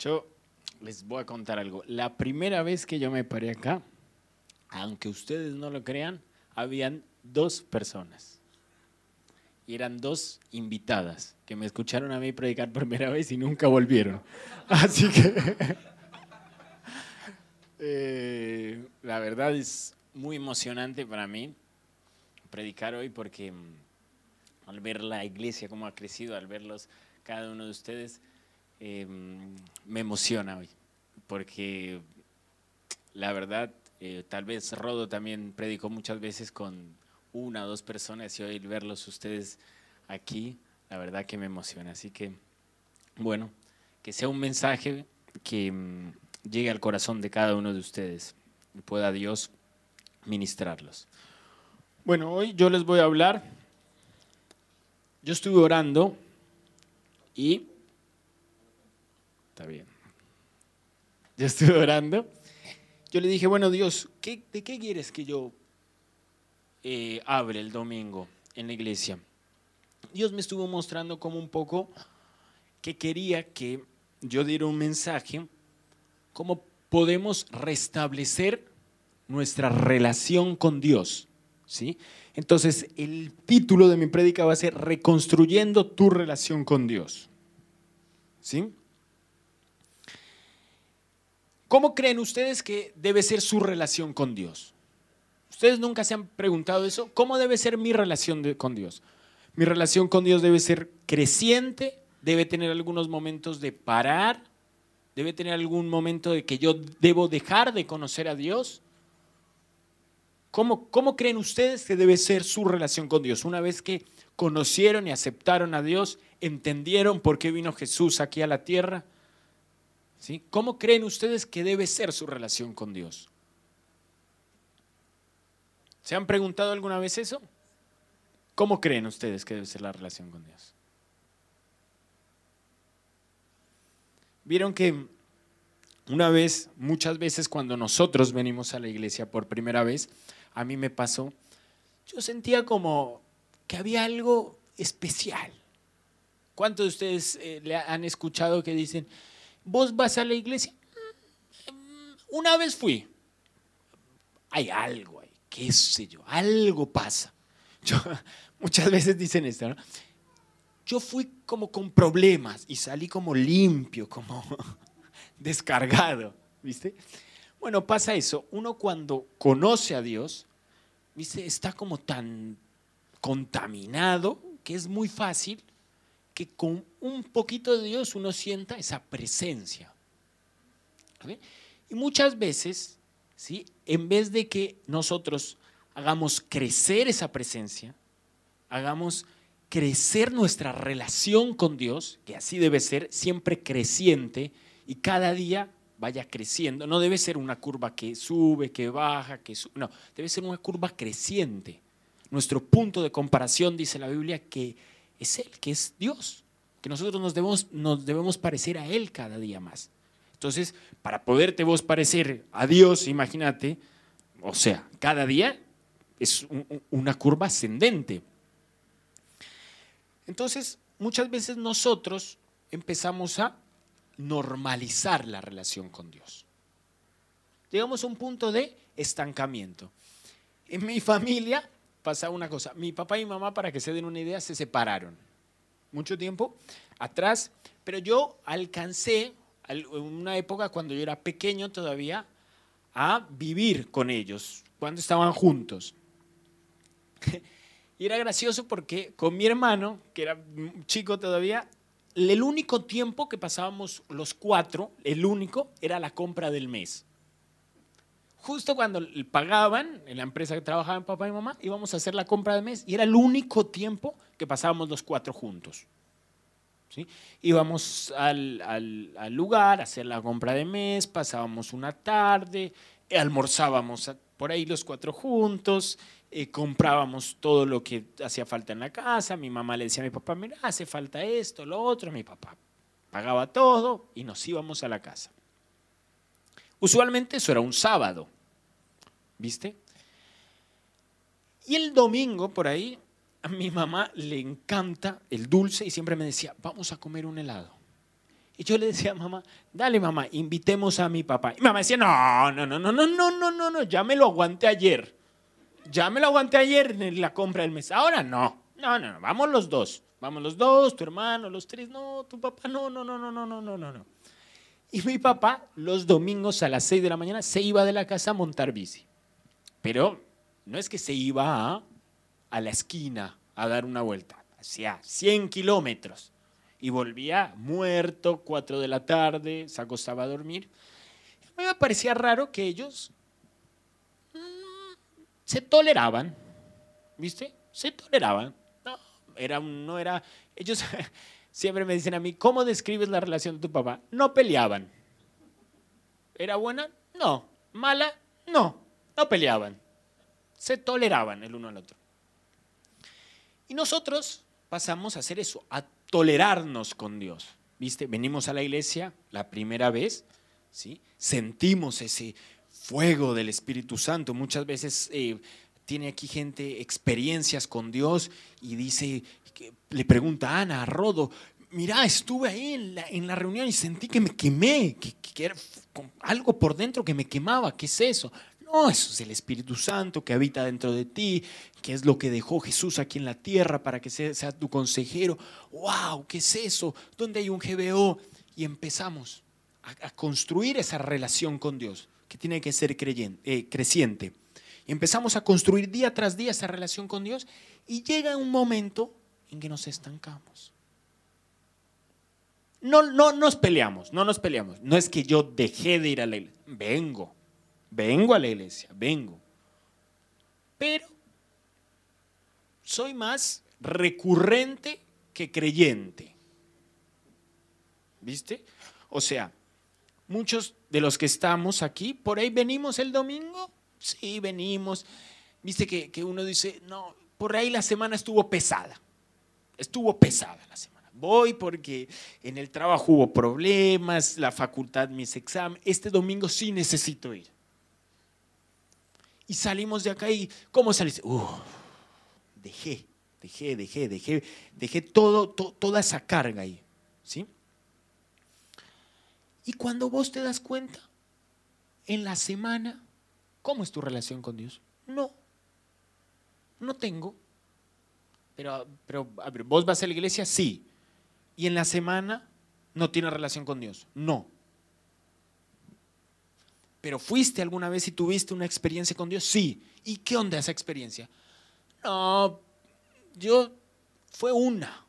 Yo les voy a contar algo. La primera vez que yo me paré acá, aunque ustedes no lo crean, habían dos personas. Y eran dos invitadas que me escucharon a mí predicar primera vez y nunca volvieron. Así que eh, la verdad es muy emocionante para mí predicar hoy porque mm, al ver la iglesia cómo ha crecido, al verlos cada uno de ustedes, eh, me emociona hoy, porque la verdad, eh, tal vez Rodo también predicó muchas veces con una o dos personas y hoy verlos ustedes aquí, la verdad que me emociona. Así que, bueno, que sea un mensaje que mm, llegue al corazón de cada uno de ustedes y pueda Dios ministrarlos. Bueno, hoy yo les voy a hablar, yo estuve orando y Bien. Yo estuve orando. Yo le dije, bueno, Dios, ¿de qué quieres que yo eh, el domingo en la iglesia? Dios me estuvo mostrando como un poco que quería que yo diera un mensaje, cómo podemos restablecer nuestra relación con Dios. ¿sí? Entonces, el título de mi prédica va a ser Reconstruyendo tu relación con Dios. ¿Sí? ¿Cómo creen ustedes que debe ser su relación con Dios? ¿Ustedes nunca se han preguntado eso? ¿Cómo debe ser mi relación con Dios? Mi relación con Dios debe ser creciente, debe tener algunos momentos de parar, debe tener algún momento de que yo debo dejar de conocer a Dios. ¿Cómo, ¿Cómo creen ustedes que debe ser su relación con Dios? Una vez que conocieron y aceptaron a Dios, entendieron por qué vino Jesús aquí a la tierra, ¿Cómo creen ustedes que debe ser su relación con Dios? ¿Se han preguntado alguna vez eso? ¿Cómo creen ustedes que debe ser la relación con Dios? Vieron que una vez, muchas veces cuando nosotros venimos a la iglesia por primera vez, a mí me pasó, yo sentía como que había algo especial. ¿Cuántos de ustedes eh, le han escuchado que dicen, ¿Vos vas a la iglesia? Una vez fui. Hay algo ahí, qué sé yo, algo pasa. muchas veces dicen esto. Yo fui como con problemas y salí como limpio, como descargado, ¿viste? Bueno, pasa eso. Uno cuando conoce a Dios, ¿viste? Está como tan contaminado que es muy fácil que con un poquito de Dios uno sienta esa presencia. Y muchas veces, ¿sí? en vez de que nosotros hagamos crecer esa presencia, hagamos crecer nuestra relación con Dios, que así debe ser, siempre creciente y cada día vaya creciendo. No debe ser una curva que sube, que baja, que sube. No, debe ser una curva creciente. Nuestro punto de comparación, dice la Biblia, que es Él, que es Dios, que nosotros nos debemos, nos debemos parecer a Él cada día más. Entonces, para poderte vos parecer a Dios, imagínate, o sea, cada día es una curva ascendente. Entonces, muchas veces nosotros empezamos a normalizar la relación con Dios. Llegamos a un punto de estancamiento. En mi familia pasaba una cosa. Mi papá y mi mamá, para que se den una idea, se separaron mucho tiempo atrás, pero yo alcancé en una época cuando yo era pequeño todavía a vivir con ellos, cuando estaban juntos. Y era gracioso porque con mi hermano, que era chico todavía, el único tiempo que pasábamos los cuatro, el único, era la compra del mes justo cuando pagaban en la empresa que trabajaban papá y mamá, íbamos a hacer la compra de mes y era el único tiempo que pasábamos los cuatro juntos. ¿sí? Íbamos al, al, lugar a hacer la compra de mes, pasábamos una tarde, almorzábamos por ahí los cuatro juntos, eh, comprábamos todo lo que hacía falta en la casa, mi mamá le decía a mi papá, mira, hace falta esto, lo otro, mi papá pagaba todo y nos íbamos a la casa. Usualmente eso era un sábado, ¿viste? Y el domingo por ahí a mi mamá le encanta el dulce y siempre me decía, vamos a comer un helado. Y yo le decía a mamá, dale mamá, invitemos a mi papá. Y mamá decía, no, no, no, no, no, no, no, no, no, ya me lo aguanté ayer. Ya me lo aguanté ayer en la compra del mes. Ahora no. No, no, no, vamos los dos. Vamos los dos, tu hermano, los tres. No, tu papá, no, no, no, no, no, no, no, no, no. Y mi papá los domingos a las 6 de la mañana se iba de la casa a montar bici. Pero no es que se iba a, la esquina a dar una vuelta, hacía 100 kilómetros y volvía muerto, 4 de la tarde, se acostaba a dormir. A mí me parecía raro que ellos mm, se toleraban, ¿viste? Se toleraban. No, era, no era, ellos siempre me dicen a mí, ¿cómo describes la relación de tu papá? No peleaban. ¿Era buena? No. ¿Mala? No. No peleaban. Se toleraban el uno al otro. Y nosotros pasamos a hacer eso, a tolerarnos con Dios. ¿Viste? Venimos a la iglesia la primera vez, ¿sí? Sentimos ese fuego del Espíritu Santo. Muchas veces eh, tiene aquí gente experiencias con Dios y dice, le pregunta a Ana, a Rodo, mira, estuve ahí en la, en la, reunión y sentí que me quemé, que, que, era algo por dentro que me quemaba. ¿Qué es eso? No, eso es el Espíritu Santo que habita dentro de ti, que es lo que dejó Jesús aquí en la tierra para que sea, tu consejero. ¡Wow! ¿Qué es eso? ¿Dónde hay un GBO? Y empezamos a, a construir esa relación con Dios, que tiene que ser creyente, eh, creciente. Y empezamos a construir día tras día esa relación con Dios y llega un momento en que nos estancamos. No, no nos peleamos, no nos peleamos. No es que yo dejé de ir a la iglesia. Vengo, vengo a la iglesia, vengo. Pero soy más recurrente que creyente. ¿Viste? O sea, muchos de los que estamos aquí, por ahí venimos el domingo. Sí, venimos. Viste que, que uno dice, no, por ahí la semana estuvo pesada. Estuvo pesada la semana voy porque en el trabajo hubo problemas, la facultad, mis exámenes. Este domingo sí necesito ir. Y salimos de acá y, ¿cómo saliste? dejé, dejé, dejé, dejé, dejé todo, toda esa carga ahí. ¿Sí? Y cuando vos te das cuenta, en la semana, ¿cómo es tu relación con Dios? No, no tengo. Pero, ¿vos vas a la iglesia? Sí y en la semana no tiene relación con Dios. No. Pero fuiste alguna vez y tuviste una experiencia con Dios? Sí. ¿Y qué onda esa experiencia? No, yo fue una.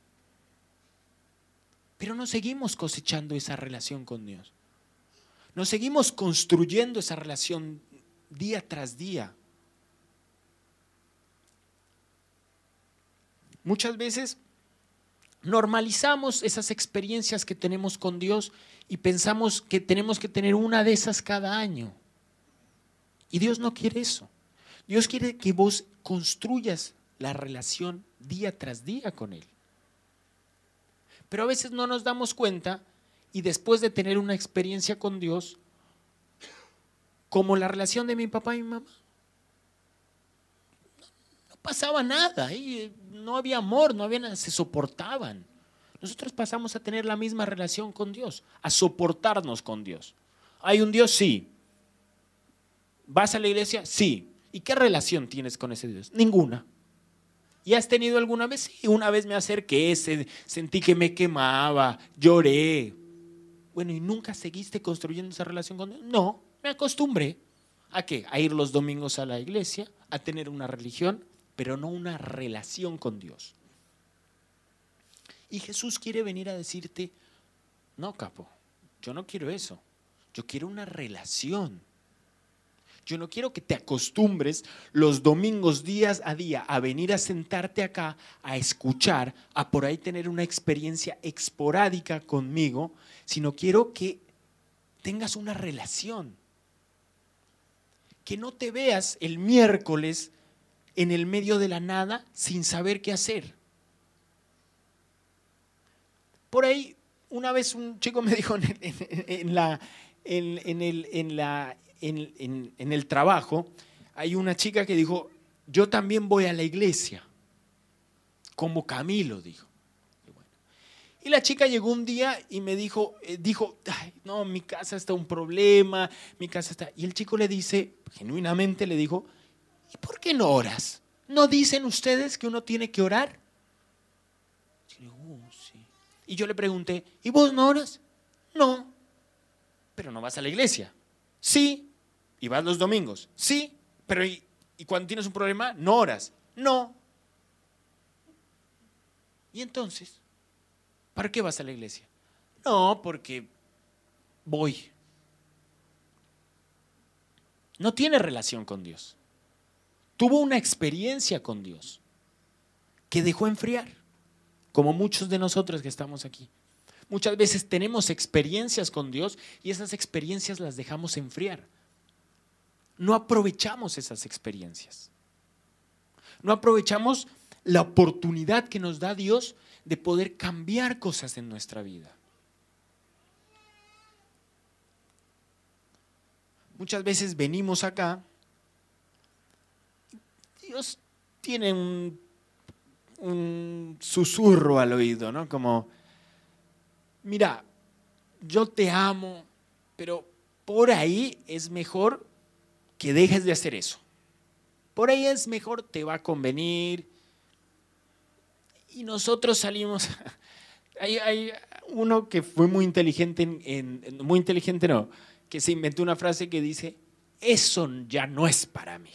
Pero no seguimos cosechando esa relación con Dios. No seguimos construyendo esa relación día tras día. Muchas veces normalizamos esas experiencias que tenemos con Dios y pensamos que tenemos que tener una de esas cada año. Y Dios no quiere eso. Dios quiere que vos construyas la relación día tras día con Él. Pero a veces no nos damos cuenta y después de tener una experiencia con Dios, como la relación de mi papá y mi mamá, pasaba nada, no había amor, no había nada, se soportaban. Nosotros pasamos a tener la misma relación con Dios, a soportarnos con Dios. ¿Hay un Dios? Sí. ¿Vas a la iglesia? Sí. ¿Y qué relación tienes con ese Dios? Ninguna. ¿Y has tenido alguna vez? Sí, una vez me acerqué, sentí que me quemaba, lloré. Bueno, ¿y nunca seguiste construyendo esa relación con Dios? No, me acostumbré. ¿A qué? A ir los domingos a la iglesia, a tener una religión, pero no una relación con Dios. Y Jesús quiere venir a decirte, no, capo, yo no quiero eso, yo quiero una relación. Yo no quiero que te acostumbres los domingos días a día a venir a sentarte acá, a escuchar, a por ahí tener una experiencia esporádica conmigo, sino quiero que tengas una relación. Que no te veas el miércoles en el medio de la nada sin saber qué hacer. Por ahí, una vez un chico me dijo en, el trabajo, hay una chica que dijo, yo también voy a la iglesia, como Camilo, dijo. Y la chica llegó un día y me dijo, eh, dijo, Ay, no, mi casa está un problema, mi casa está... Y el chico le dice, genuinamente le dijo, ¿y por qué no oras? ¿No dicen ustedes que uno tiene que orar? Y, oh, y yo le pregunté, ¿y vos no oras? No, pero no vas a la iglesia. Sí, y vas los domingos. Sí, pero ¿y, y cuando tienes un problema, no oras? No. ¿Y entonces? ¿Para qué vas a la iglesia? No, porque voy. No tiene relación con Dios. Tuvo una experiencia con Dios que dejó enfriar, como muchos de nosotros que estamos aquí. Muchas veces tenemos experiencias con Dios y esas experiencias las dejamos enfriar. No aprovechamos esas experiencias. No aprovechamos la oportunidad que nos da Dios de poder cambiar cosas en nuestra vida. Muchas veces venimos acá, Dios tiene un, susurro al oído, ¿no? Como, mira, yo te amo, pero por ahí es mejor que dejes de hacer eso. Por ahí es mejor, te va a convenir, y nosotros salimos. hay, uno que fue muy inteligente, en, muy inteligente no, que se inventó una frase que dice, eso ya no es para mí.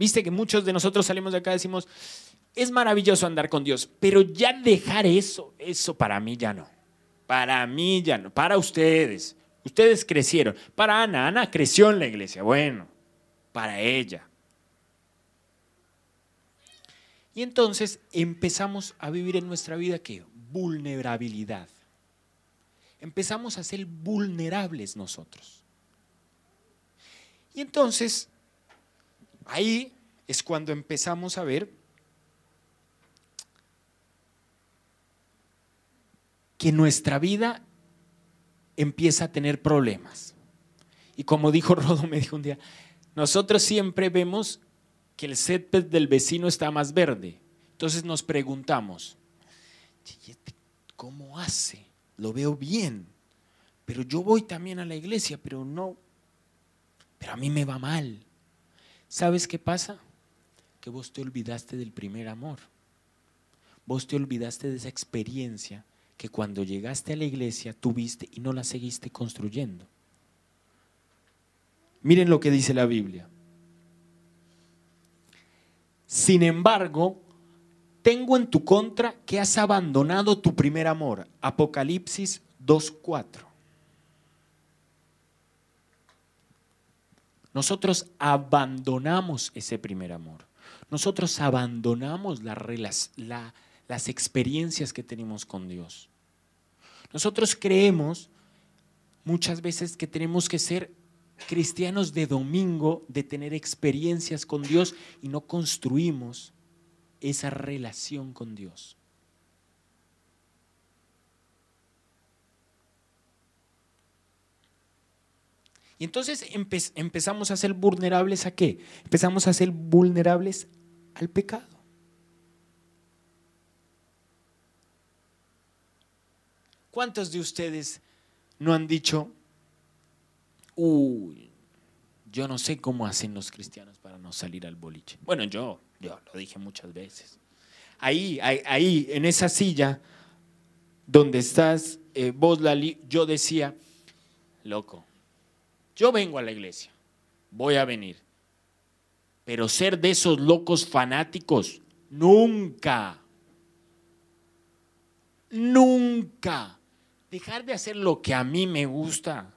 Viste que muchos de nosotros salimos de acá y decimos, es maravilloso andar con Dios, pero ya dejar eso, eso para mí ya no. Para mí ya no, para ustedes. Ustedes crecieron. Para Ana, Ana creció en la iglesia. Bueno, para ella. Y entonces empezamos a vivir en nuestra vida qué? Vulnerabilidad. Empezamos a ser vulnerables nosotros. Y entonces, ahí es cuando empezamos a ver que nuestra vida empieza a tener problemas. Y como dijo Rodo, me dijo un día, nosotros siempre vemos que el césped del vecino está más verde. Entonces nos preguntamos, este ¿cómo hace? Lo veo bien, pero yo voy también a la iglesia, pero no, pero a mí me va mal. ¿Sabes qué pasa? Que vos te olvidaste del primer amor. Vos te olvidaste de esa experiencia que cuando llegaste a la iglesia tuviste y no la seguiste construyendo. Miren lo que dice la Biblia. Sin embargo, tengo en tu contra que has abandonado tu primer amor. Apocalipsis 2.4. Nosotros abandonamos ese primer amor. Nosotros abandonamos las experiencias que tenemos con Dios. Nosotros creemos muchas veces que tenemos que ser cristianos de domingo, de tener experiencias con Dios y no construimos esa relación con Dios. Y entonces empezamos a ser vulnerables a qué? Empezamos a ser vulnerables al pecado. ¿Cuántos de ustedes no han dicho, uy, yo no sé cómo hacen los cristianos para no salir al boliche. Bueno, yo, yo lo dije muchas veces. Ahí, ahí, en esa silla donde estás eh, vos, Lali, yo decía, loco, yo vengo a la iglesia, voy a venir, pero ser de esos locos fanáticos, nunca, nunca. Dejar de hacer lo que a mí me gusta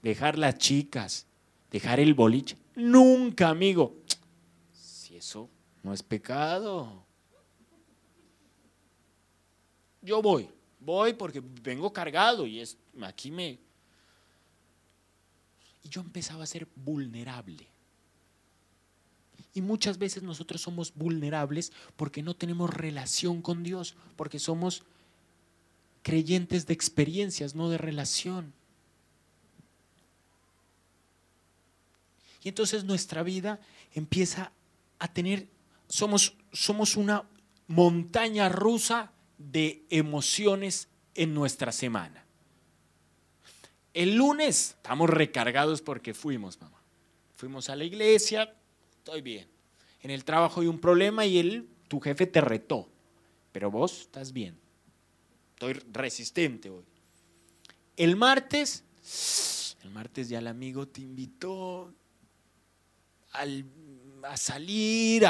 dejar las chicas, dejar el boliche. Nunca, amigo. Si eso no es pecado. Yo voy, voy porque vengo cargado y es, aquí me... Y yo empezaba a ser vulnerable. Y muchas veces nosotros somos vulnerables porque no tenemos relación con Dios, porque somos creyentes de experiencias, no de relación. Y entonces nuestra vida empieza a tener, somos, somos una montaña rusa de emociones en nuestra semana. El lunes estamos recargados porque fuimos, mamá. Fuimos a la iglesia, estoy bien. En el trabajo hay un problema y él, tu jefe te retó, pero vos estás bien. Estoy resistente hoy. El martes, el martes ya el amigo te invitó a salir.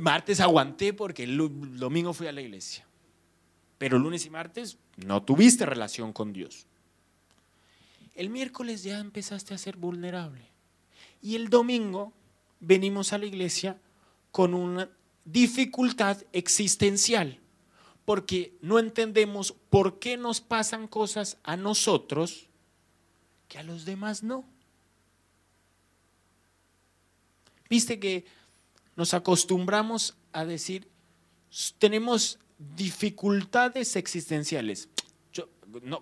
Martes aguanté porque el domingo fui a la iglesia. Pero lunes y martes no tuviste relación con Dios. El miércoles ya empezaste a ser vulnerable. Y el domingo venimos a la iglesia con una dificultad existencial, porque no entendemos por qué nos pasan cosas a nosotros que a los demás no. Viste que nos acostumbramos a decir, tenemos dificultades existenciales.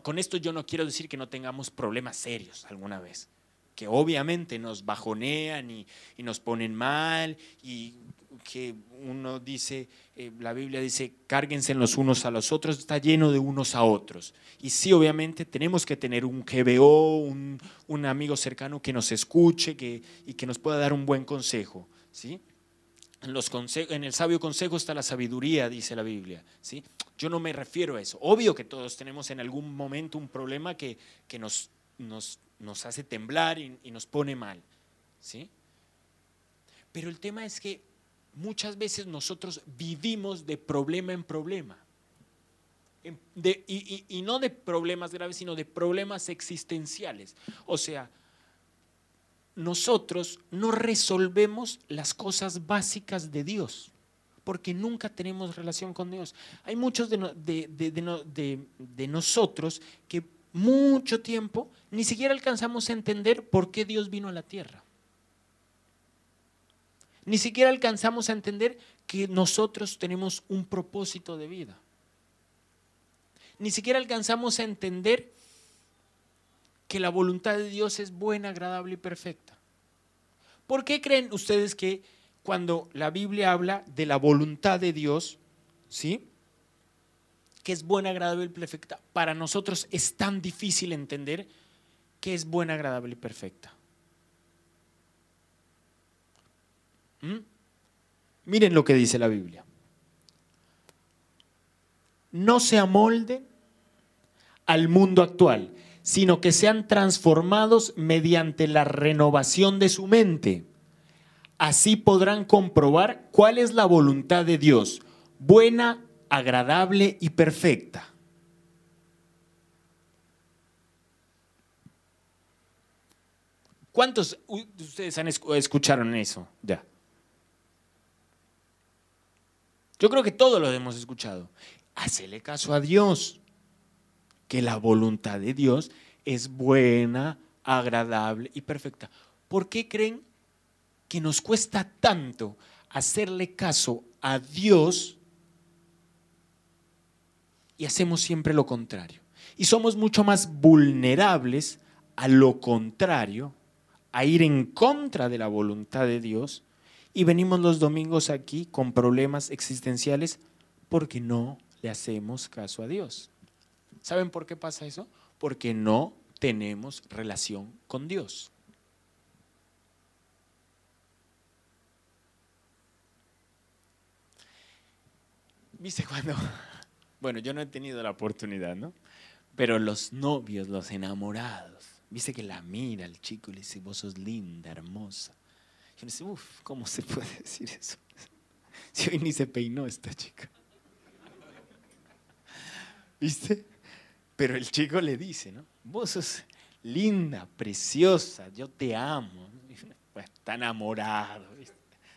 Con esto yo no quiero decir que no tengamos problemas serios alguna vez, que obviamente nos bajonean y, nos ponen mal y que uno dice, eh, la Biblia dice, cárguense los unos a los otros, está lleno de unos a otros. Y sí, obviamente tenemos que tener un GBO, un, un amigo cercano que nos escuche que, y que nos pueda dar un buen consejo. ¿sí? En, los en el sabio consejo está la sabiduría, dice la Biblia. ¿sí? Yo no me refiero a eso. Obvio que todos tenemos en algún momento un problema que, que nos, nos, hace temblar y, nos pone mal. ¿sí? Pero el tema es que muchas veces nosotros vivimos de problema en problema. Y no de problemas graves, sino de problemas existenciales. O sea, nosotros no resolvemos las cosas básicas de Dios, porque nunca tenemos relación con Dios. Hay muchos de, nosotros que mucho tiempo ni siquiera alcanzamos a entender por qué Dios vino a la tierra. Ni siquiera alcanzamos a entender que nosotros tenemos un propósito de vida. Ni siquiera alcanzamos a entender que la voluntad de Dios es buena, agradable y perfecta. ¿Por qué creen ustedes que cuando la Biblia habla de la voluntad de Dios, ¿sí? que es buena, agradable y perfecta, para nosotros es tan difícil entender que es buena, agradable y perfecta? ¿Mm? Miren lo que dice la Biblia. No se amolden al mundo actual, sino que sean transformados mediante la renovación de su mente. Así podrán comprobar cuál es la voluntad de Dios, buena, agradable y perfecta. ¿Cuántos de ustedes han escucharon eso? Ya. Yo creo que todos lo hemos escuchado. Hacele caso a Dios que la voluntad de Dios es buena, agradable y perfecta. ¿Por qué creen que nos cuesta tanto hacerle caso a Dios y hacemos siempre lo contrario? Y somos mucho más vulnerables a lo contrario, a ir en contra de la voluntad de Dios y venimos los domingos aquí con problemas existenciales porque no le hacemos caso a Dios. ¿Saben por qué pasa eso? Porque no tenemos relación con Dios. ¿Viste cuando? Bueno, yo no he tenido la oportunidad, ¿no? Pero los novios, los enamorados, viste que la mira el chico y le dice, vos sos linda, hermosa. Y uno dice, uff, ¿cómo se puede decir eso? Si hoy ni se peinó esta chica. ¿Viste? Pero el chico le dice, ¿no? Vos sos linda, preciosa, yo te amo. Pues está enamorado,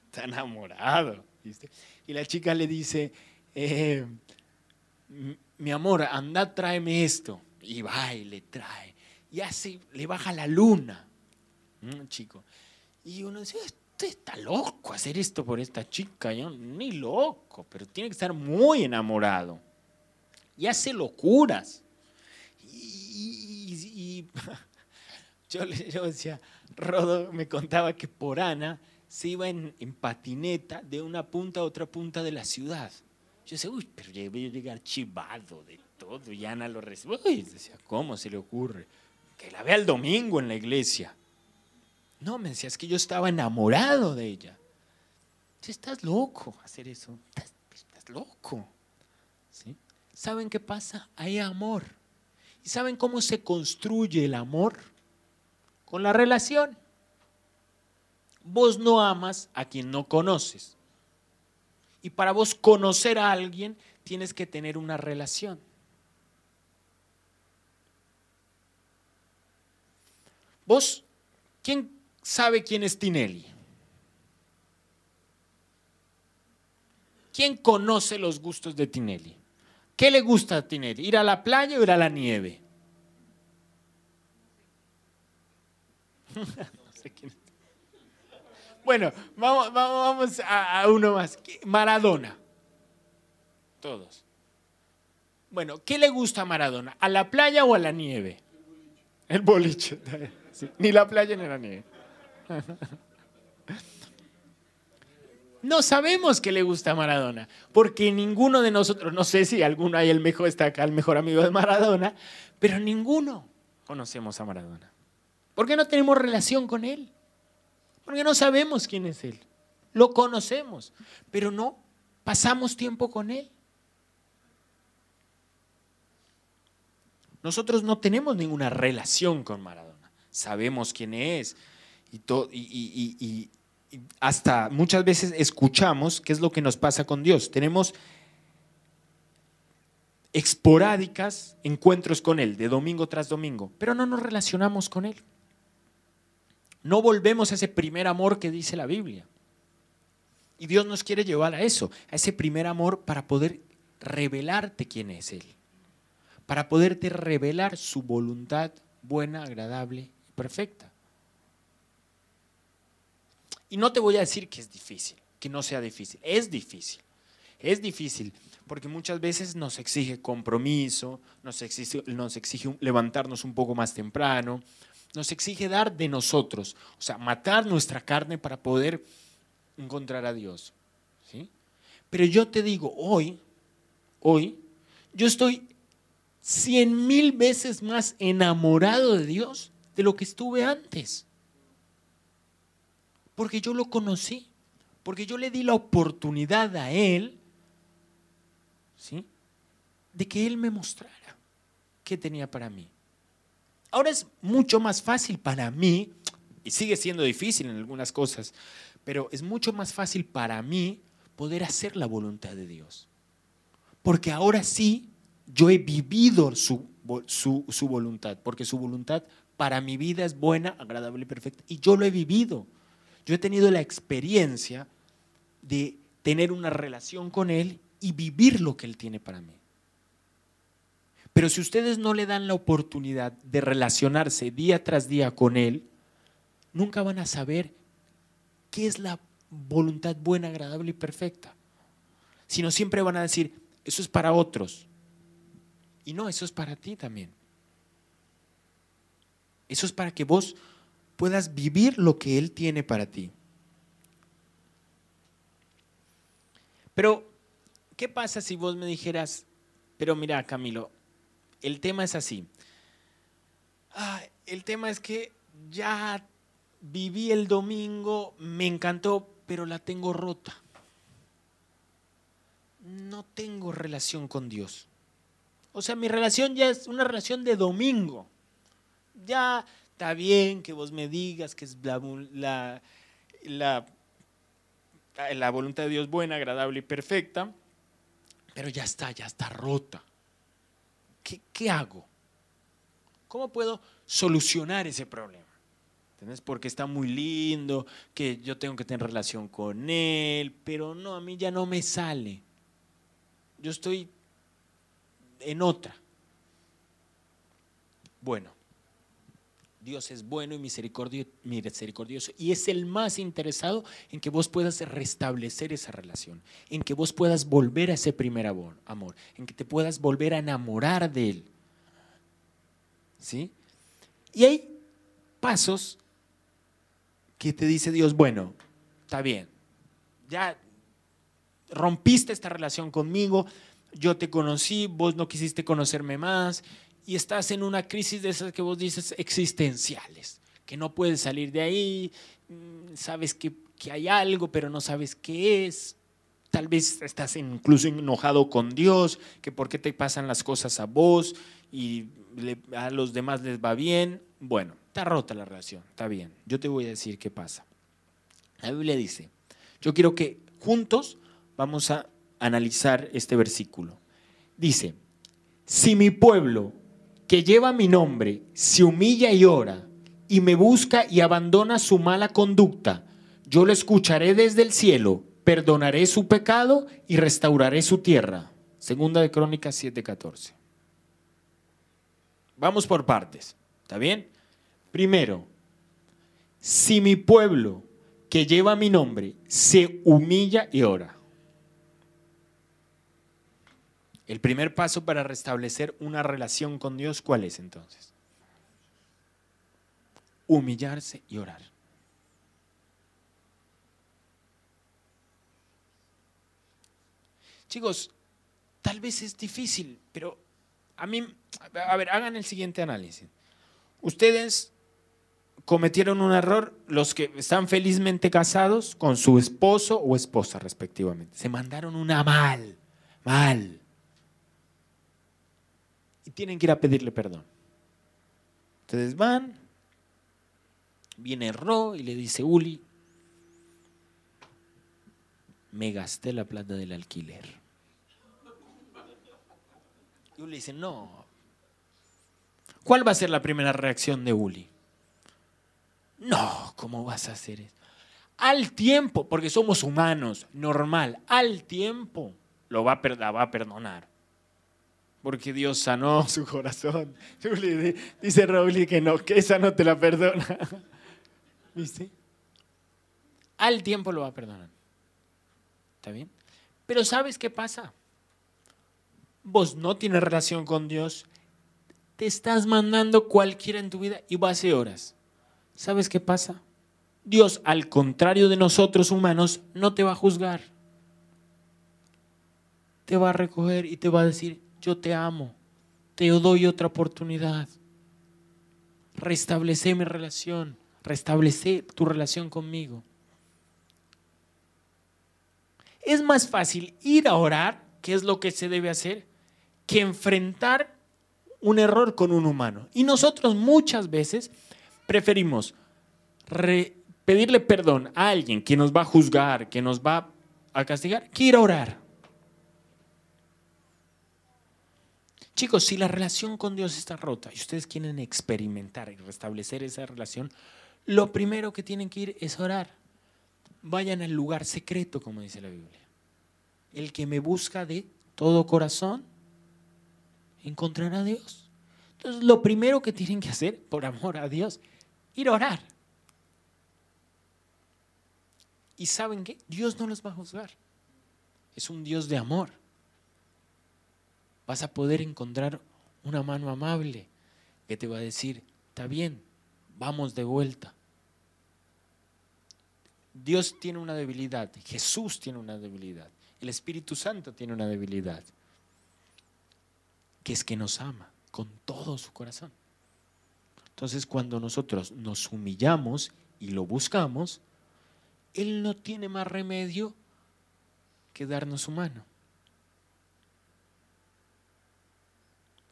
está enamorado. ¿viste? Y la chica le dice, eh, mi amor, anda, tráeme esto. Y va y le trae. Y así le baja la luna. chico. Y uno dice, usted está loco hacer esto por esta chica. Yo, ni loco, pero tiene que estar muy enamorado. Y hace locuras. Y, yo, yo, decía, Rodo me contaba que por Ana se iba en, patineta de una punta a otra punta de la ciudad. Yo decía, uy, pero yo voy a llegar chivado de todo. Y Ana lo recibe. Uy, decía, ¿cómo se le ocurre? Que la vea el domingo en la iglesia. No, me decía, es que yo estaba enamorado de ella. Estás loco hacer eso. Estás, loco. ¿Sí? ¿Saben qué pasa? Hay amor. ¿Y saben cómo se construye el amor? Con la relación. Vos no amas a quien no conoces. Y para vos conocer a alguien tienes que tener una relación. Vos, ¿quién sabe quién es Tinelli? ¿Quién conoce los gustos de Tinelli? ¿Qué le gusta a Tinelli? ¿Ir a la playa o ir a la nieve? Bueno, vamos, vamos a, uno más. Maradona. Todos. Bueno, ¿qué le gusta a Maradona? ¿A la playa o a la nieve? El boliche. Ni la playa ni la nieve. No sabemos qué le gusta a Maradona, porque ninguno de nosotros, no sé si alguno hay el mejor, está acá el mejor amigo de Maradona, pero ninguno conocemos a Maradona. ¿Por qué no tenemos relación con él? Porque no sabemos quién es él. Lo conocemos, pero no pasamos tiempo con él. Nosotros no tenemos ninguna relación con Maradona. Sabemos quién es y, y, y, hasta muchas veces escuchamos qué es lo que nos pasa con Dios. Tenemos esporádicas encuentros con Él, de domingo tras domingo, pero no nos relacionamos con Él. No volvemos a ese primer amor que dice la Biblia. Y Dios nos quiere llevar a eso, a ese primer amor para poder revelarte quién es Él, para poderte revelar su voluntad buena, agradable y perfecta. Y no te voy a decir que es difícil, que no sea difícil. Es difícil. Es difícil porque muchas veces nos exige compromiso, nos exige, nos exige levantarnos un poco más temprano, nos exige dar de nosotros, o sea, matar nuestra carne para poder encontrar a Dios. ¿sí? Pero yo te digo, hoy, hoy, yo estoy cien mil veces más enamorado de Dios de lo que estuve antes. Porque yo lo conocí, porque yo le di la oportunidad a Él, ¿sí? De que Él me mostrara qué tenía para mí. Ahora es mucho más fácil para mí, y sigue siendo difícil en algunas cosas, pero es mucho más fácil para mí poder hacer la voluntad de Dios. Porque ahora sí, yo he vivido su, su, voluntad, porque su voluntad para mi vida es buena, agradable y perfecta, y yo lo he vivido. Yo he tenido la experiencia de tener una relación con Él y vivir lo que Él tiene para mí. Pero si ustedes no le dan la oportunidad de relacionarse día tras día con Él, nunca van a saber qué es la voluntad buena, agradable y perfecta. Sino siempre van a decir, eso es para otros. Y no, eso es para ti también. Eso es para que vos puedas vivir lo que Él tiene para ti. Pero, ¿qué pasa si vos me dijeras, pero mira, Camilo, el tema es así. Ah, el tema es que ya viví el domingo, me encantó, pero la tengo rota. No tengo relación con Dios. O sea, mi relación ya es una relación de domingo. Ya Está bien que vos me digas que es la, la, voluntad de Dios buena, agradable y perfecta, pero ya está, ya está rota. ¿Qué, hago? ¿Cómo puedo solucionar ese problema? ¿Entendés? Porque está muy lindo, que yo tengo que tener relación con él, pero no, a mí ya no me sale. Yo estoy en otra. Bueno, Dios es bueno y misericordioso y es el más interesado en que vos puedas restablecer esa relación, en que vos puedas volver a ese primer amor, en que te puedas volver a enamorar de Él. ¿Sí? Y hay pasos que te dice Dios, bueno, está bien, ya rompiste esta relación conmigo, yo te conocí, vos no quisiste conocerme más y estás en una crisis de esas que vos dices existenciales, que no puedes salir de ahí, mm, sabes que, que hay algo, pero no sabes qué es. Tal vez estás incluso enojado con Dios, que por qué te pasan las cosas a vos y a los demás les va bien. Bueno, está rota la relación, está bien. Yo te voy a decir qué pasa. La Biblia dice, yo quiero que juntos vamos a analizar este versículo. Dice, si mi pueblo que lleva mi nombre se humilla y ora y me busca y abandona su mala conducta, yo lo escucharé desde el cielo, perdonaré su pecado y restauraré su tierra. Segunda de Crónicas 7:14. Vamos por partes, ¿está bien? Primero, si mi pueblo que lleva mi nombre se humilla y ora. El primer paso para restablecer una relación con Dios, ¿cuál es entonces? Humillarse y orar. Chicos, tal vez es difícil, pero a mí, a ver, hagan el siguiente análisis. Ustedes cometieron un error los que están felizmente casados con su esposo o esposa respectivamente. Se mandaron una mal, mal y tienen que ir a pedirle perdón. Ustedes van, viene Ro y le dice, Uli, me gasté la plata del alquiler. Y Uli dice, no. ¿Cuál va a ser la primera reacción de Uli? No, ¿cómo vas a hacer eso? Al tiempo, porque somos humanos, normal, al tiempo lo va a, va a perdonar porque Dios sanó su corazón. Dice Raúl que no, que esa no te la perdona. ¿Viste? Al tiempo lo va a perdonar. ¿Está bien? Pero ¿sabes qué pasa? Vos no tienes relación con Dios, te estás mandando cualquiera en tu vida y va a horas. ¿Sabes qué pasa? Dios, al contrario de nosotros humanos, no te va a juzgar. Te va a recoger y te va a decir, yo te amo, te doy otra oportunidad. Restablece mi relación, restablece tu relación conmigo. Es más fácil ir a orar, que es lo que se debe hacer, que enfrentar un error con un humano. Y nosotros muchas veces preferimos pedirle perdón a alguien que nos va a juzgar, que nos va a castigar, que ir a orar. Chicos, si la relación con Dios está rota y ustedes quieren experimentar y restablecer esa relación, lo primero que tienen que ir es orar. Vayan al lugar secreto, como dice la Biblia. El que me busca de todo corazón, encontrará a Dios. Entonces, lo primero que tienen que hacer, por amor a Dios, ir a orar. Y saben qué? Dios no los va a juzgar. Es un Dios de amor vas a poder encontrar una mano amable que te va a decir, está bien, vamos de vuelta. Dios tiene una debilidad, Jesús tiene una debilidad, el Espíritu Santo tiene una debilidad, que es que nos ama con todo su corazón. Entonces cuando nosotros nos humillamos y lo buscamos, Él no tiene más remedio que darnos su mano.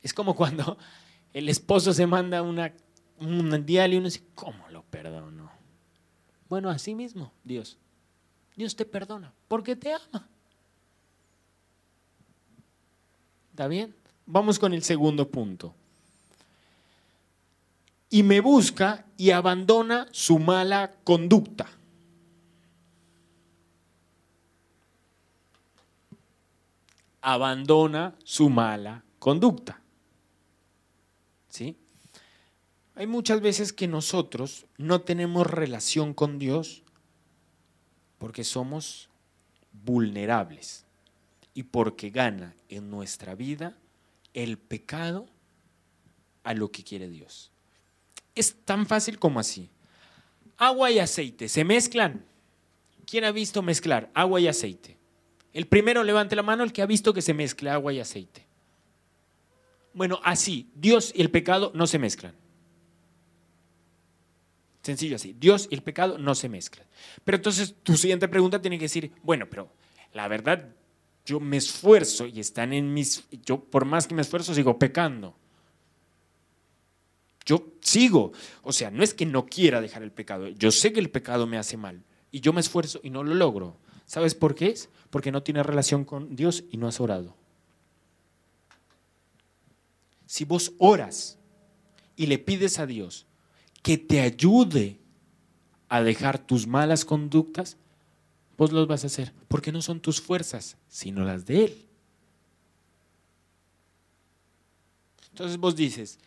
Es como cuando el esposo se manda una, un diario y uno dice, ¿cómo lo perdono? Bueno, así mismo, Dios. Dios te perdona porque te ama. ¿Está bien? Vamos con el segundo punto. Y me busca y abandona su mala conducta. Abandona su mala conducta. ¿Sí? Hay muchas veces que nosotros no tenemos relación con Dios porque somos vulnerables y porque gana en nuestra vida el pecado a lo que quiere Dios. Es tan fácil como así. Agua y aceite se mezclan. ¿quién ha visto mezclar agua y aceite? El primero levante la mano el que ha visto que se mezcla agua y aceite. Bueno, así, Dios y el pecado no se mezclan. Sencillo así, Dios y el pecado no se mezclan. Pero entonces tu siguiente pregunta tiene que decir, bueno, pero la verdad, yo me esfuerzo y están en mis, yo por más que me esfuerzo sigo pecando. Yo sigo, o sea, no es que no quiera dejar el pecado, yo sé que el pecado me hace mal y yo me esfuerzo y no lo logro. ¿Sabes por qué es? Porque no tienes relación con Dios y no has orado. Si vos oras y le pides a Dios que te ayude a dejar tus malas conductas, vos los vas a hacer, porque no son tus fuerzas, sino las de Él. Entonces vos dices,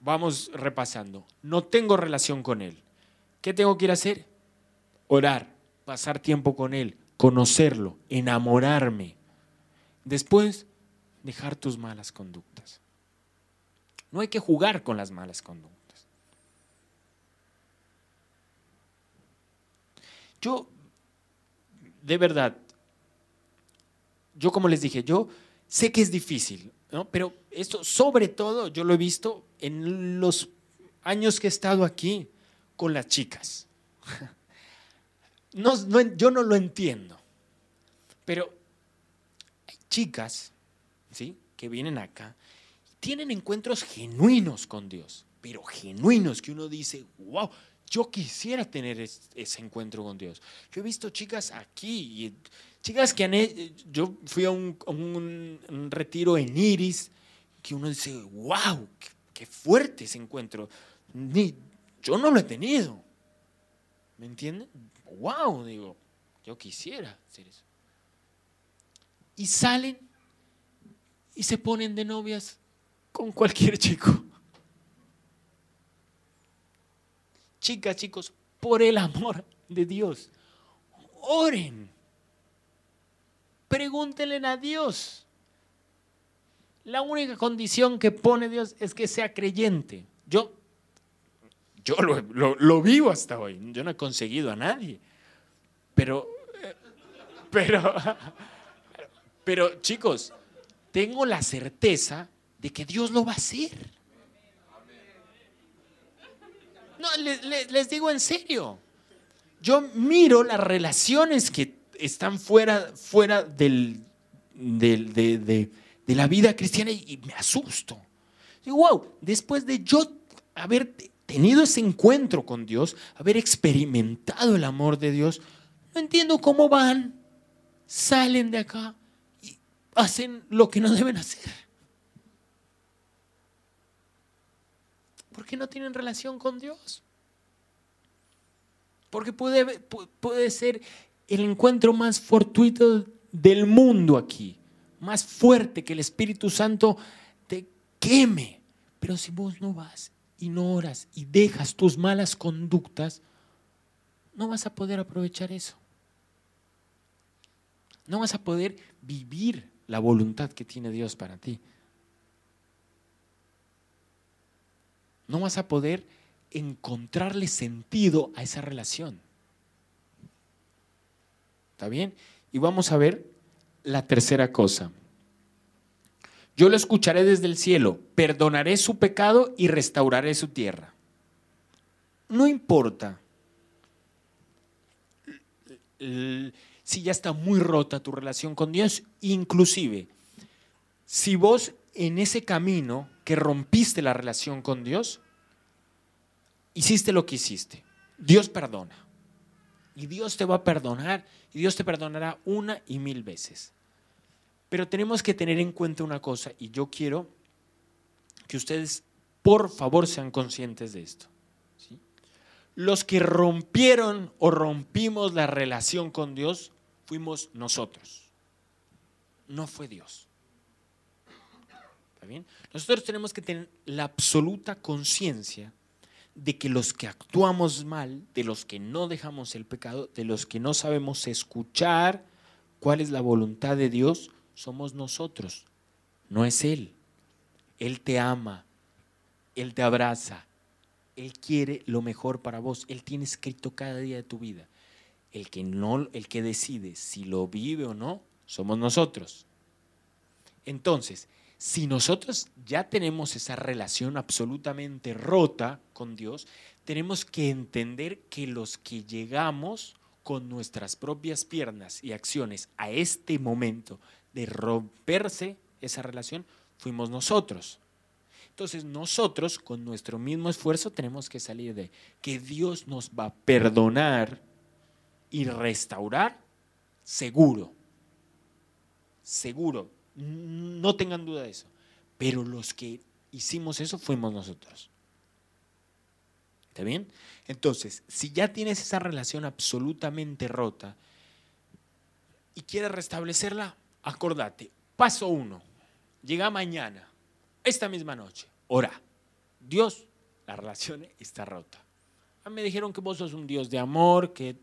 vamos repasando, no tengo relación con Él. ¿Qué tengo que ir a hacer? orar, pasar tiempo con Él, conocerlo, enamorarme. Después, dejar tus malas conductas. No hay que jugar con las malas conductas. Yo, de verdad, yo como les dije, yo sé que es difícil, ¿no? pero esto sobre todo yo lo he visto en los años que he estado aquí con las chicas. yo no lo entiendo, pero hay chicas, ¿sí? Que vienen acá, tienen encuentros genuinos con Dios, pero genuinos que uno dice, wow, yo quisiera tener ese encuentro con Dios. Yo he visto chicas aquí, chicas que han, yo fui a un, retiro en Iris, que uno dice, wow, qué, fuerte ese encuentro. Yo no lo he tenido. ¿Me entienden? wow, digo, yo quisiera hacer eso. Y salen y se ponen de novias con cualquier chico. Chicas, chicos, por el amor de Dios, oren. Pregúntenle a Dios. La única condición que pone Dios es que sea creyente. Yo yo lo, vivo hasta hoy. Yo no he conseguido a nadie. Pero, pero, pero chicos, tengo la certeza de que Dios lo va a hacer. No, les, digo en serio. Yo miro las relaciones que están fuera, fuera del, de, la vida cristiana y, me asusto. Digo, wow, después de yo haber tenido ese encuentro con Dios, haber experimentado el amor de Dios, no entiendo cómo van, salen de acá y hacen lo que no deben hacer. ¿Por qué no tienen relación con Dios? Porque puede, puede ser el encuentro más fortuito del mundo aquí, más fuerte que el Espíritu Santo te queme. Pero si vos no vas ignoras y dejas tus malas conductas, no vas a poder aprovechar eso. No vas a poder vivir la voluntad que tiene Dios para ti. No vas a poder encontrarle sentido a esa relación. ¿Está bien? Y vamos a ver la tercera cosa. Yo lo escucharé desde el cielo, perdonaré su pecado y restauraré su tierra. No importa si ya está muy rota tu relación con Dios, inclusive si vos en ese camino que rompiste la relación con Dios, hiciste lo que hiciste, Dios perdona. Y Dios te va a perdonar y Dios te perdonará una y mil veces. Pero tenemos que tener en cuenta una cosa, y yo quiero que ustedes, por favor, sean conscientes de esto. Los que rompieron o rompimos la relación con Dios fuimos nosotros. No fue Dios. ¿Está bien? Nosotros tenemos que tener la absoluta conciencia de que los que actuamos mal, de los que no dejamos el pecado, de los que no sabemos escuchar cuál es la voluntad de Dios, somos nosotros, no es Él. Él te ama, Él te abraza, Él quiere lo mejor para vos, Él tiene escrito cada día de tu vida. El que, no, el que decide si lo vive o no somos nosotros. Entonces, si nosotros ya tenemos esa relación absolutamente rota con Dios, tenemos que entender que los que llegamos con nuestras propias piernas y acciones a este momento de romperse esa relación, fuimos nosotros. Entonces nosotros con nuestro mismo esfuerzo tenemos que salir de que Dios nos va a perdonar y restaurar seguro. Seguro. No tengan duda de eso. Pero los que hicimos eso fuimos nosotros. ¿Está bien? Entonces, si ya tienes esa relación absolutamente rota y quieres restablecerla, acordate. Paso uno. Llega mañana, esta misma noche. Ora. Dios, la relación está rota. A me dijeron que vos sos un Dios de amor, que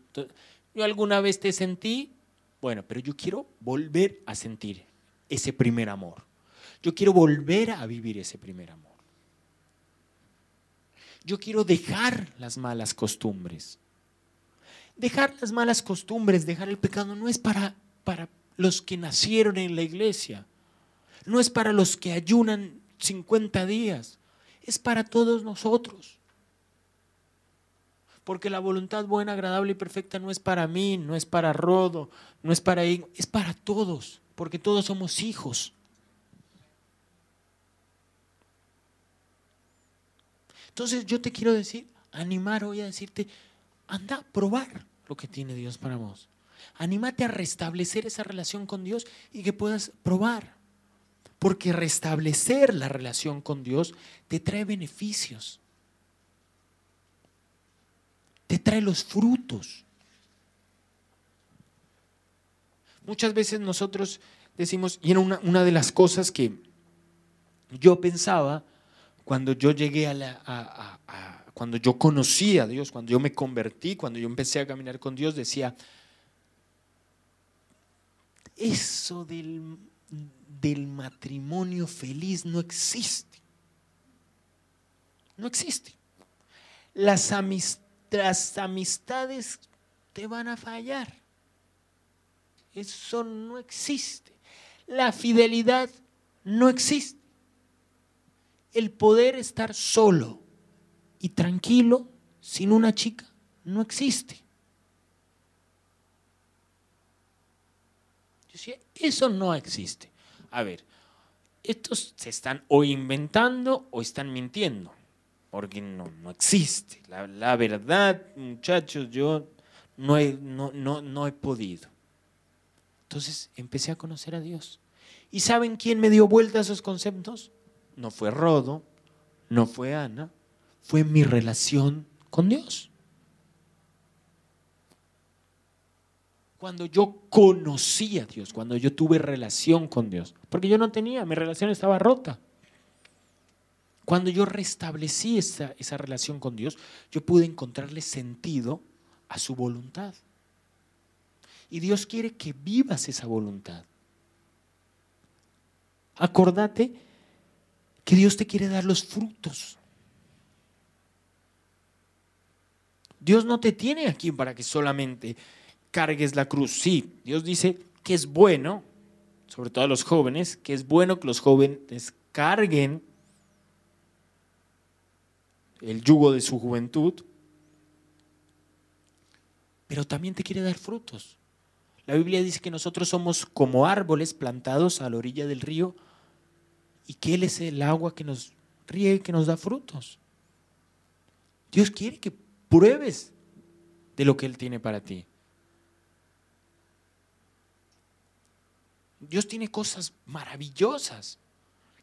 yo alguna vez te sentí. Bueno, pero yo quiero volver a sentir ese primer amor. Yo quiero volver a vivir ese primer amor. Yo quiero dejar las malas costumbres. Dejar las malas costumbres, dejar el pecado, no es para, para los que nacieron en la iglesia. No es para los que ayunan 50 días. Es para todos nosotros. Porque la voluntad buena, agradable y perfecta no es para mí, no es para Rodo, no es para él, es para todos, porque todos somos hijos. Entonces yo te quiero decir, animar hoy a decirte, anda a probar lo que tiene Dios para vos. Anímate a restablecer esa relación con Dios y que puedas probar. Porque restablecer la relación con Dios te trae beneficios. Te trae los frutos. Muchas veces nosotros decimos, y era una, una de las cosas que yo pensaba cuando yo llegué a la... cuando yo conocí a Dios, cuando yo me convertí, cuando yo empecé a caminar con Dios, decía, eso del, del matrimonio feliz no existe. No existe. Las, las amistades te van a fallar. Eso no existe. La fidelidad no existe el poder estar solo y tranquilo sin una chica no existe. Yo decía, eso no existe. A ver, estos se están o inventando o están mintiendo, porque no, no existe. La, verdad, muchachos, yo no he, no, no, no he podido. Entonces empecé a conocer a Dios. ¿Y saben quién me dio vuelta a esos conceptos? no fue Rodo, no fue Ana, fue mi relación con Dios. Cuando yo conocí a Dios, cuando yo tuve relación con Dios, porque yo no tenía, mi relación estaba rota. Cuando yo restablecí esa, esa relación con Dios, yo pude encontrarle sentido a su voluntad. Y Dios quiere que vivas esa voluntad. Acordate que Dios te quiere dar los frutos. Dios no te tiene aquí para que solamente cargues la cruz. Sí, Dios dice que es bueno, sobre todo a los jóvenes, que es bueno que los jóvenes carguen el yugo de su juventud, pero también te quiere dar frutos. La Biblia dice que nosotros somos como árboles plantados a la orilla del río y que Él es el agua que nos ríe y que nos da frutos. Dios quiere que pruebes de lo que Él tiene para ti. Dios tiene cosas maravillosas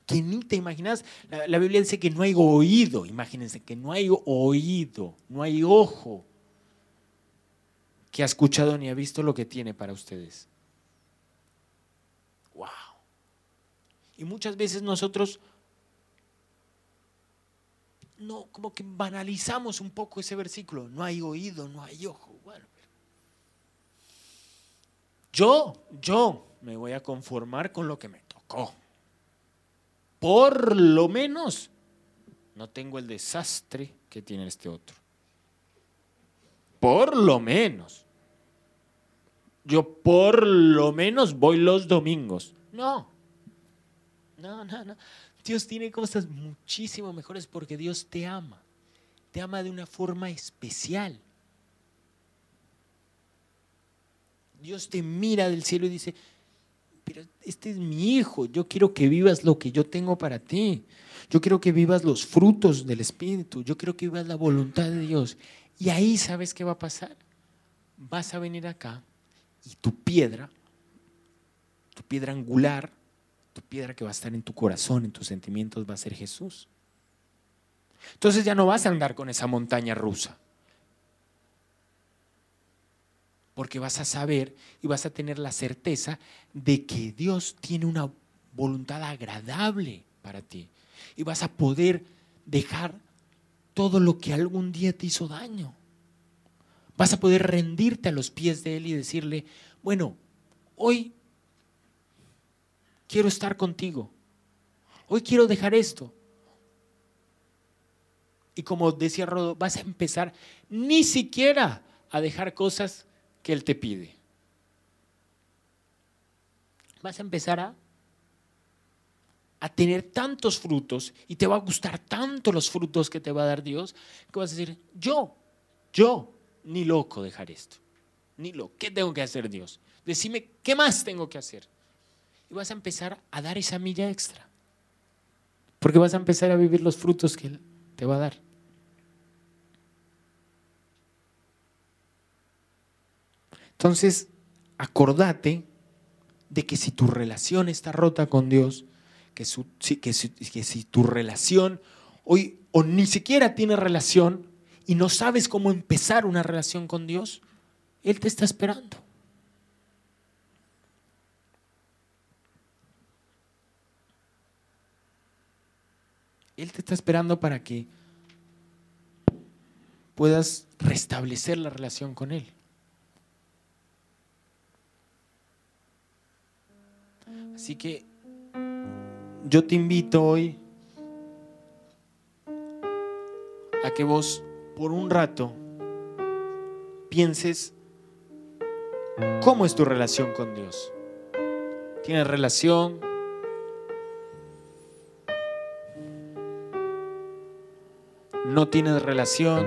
que ni te imaginas. La, la, Biblia dice que no hay oído, imagínense que no hay oído, no hay ojo que ha escuchado ni ha visto lo que tiene para ustedes. Y muchas veces nosotros no, como que banalizamos un poco ese versículo. No hay oído, no hay ojo. Bueno, yo, yo me voy a conformar con lo que me tocó. Por lo menos no tengo el desastre que tiene este otro. Por lo menos. yo por lo menos voy los domingos. No, no, no, no. Dios tiene cosas muchísimo mejores porque Dios te ama. Te ama de una forma especial. Dios te mira del cielo y dice, pero este es mi hijo, yo quiero que vivas lo que yo tengo para ti. Yo quiero que vivas los frutos del Espíritu, yo quiero que vivas la voluntad de Dios. Y ahí sabes qué va a pasar. Vas a venir acá y tu piedra, tu piedra angular, tu piedra que va a estar en tu corazón, en tus sentimientos, va a ser Jesús. Entonces ya no vas a andar con esa montaña rusa. Porque vas a saber y vas a tener la certeza de que Dios tiene una voluntad agradable para ti. Y vas a poder dejar todo lo que algún día te hizo daño. Vas a poder rendirte a los pies de Él y decirle, bueno, hoy quiero estar contigo. Hoy quiero dejar esto. Y como decía Rodo, vas a empezar ni siquiera a dejar cosas que Él te pide. Vas a empezar a, a tener tantos frutos y te va a gustar tanto los frutos que te va a dar Dios que vas a decir, yo, yo, ni loco dejar esto. Ni loco. ¿Qué tengo que hacer Dios? Decime, ¿qué más tengo que hacer? y vas a empezar a dar esa milla extra. Porque vas a empezar a vivir los frutos que Él te va a dar. Entonces, acordate de que si tu relación está rota con Dios, que, que, que si tu relación hoy o ni siquiera tiene relación y no sabes cómo empezar una relación con Dios, Él te está esperando. Él te está esperando para que puedas restablecer la relación con Él. Así que yo te invito hoy a que vos por un rato pienses cómo es tu relación con Dios. ¿Tienes relación no tienes relación.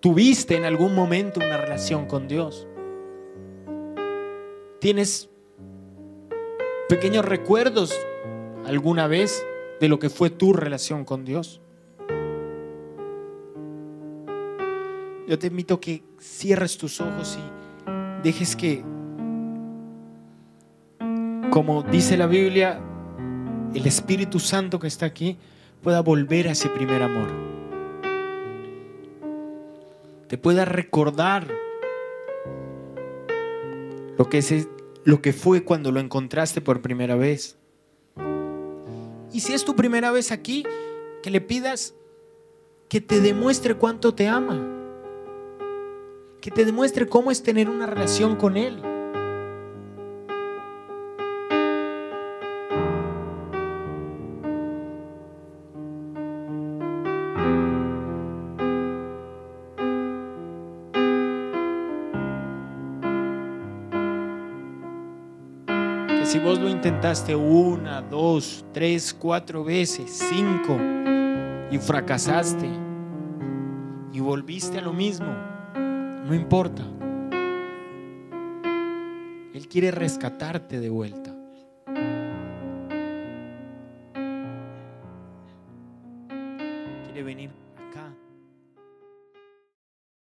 Tuviste en algún momento una relación con Dios. Tienes pequeños recuerdos alguna vez de lo que fue tu relación con Dios. Yo te invito a que cierres tus ojos y dejes que, como dice la Biblia, el Espíritu Santo que está aquí, pueda volver a ese primer amor. Te pueda recordar lo que, es, lo que fue cuando lo encontraste por primera vez. Y si es tu primera vez aquí, que le pidas que te demuestre cuánto te ama. Que te demuestre cómo es tener una relación con Él. Si vos lo intentaste una, dos, tres, cuatro veces, cinco, y fracasaste, y volviste a lo mismo, no importa. Él quiere rescatarte de vuelta.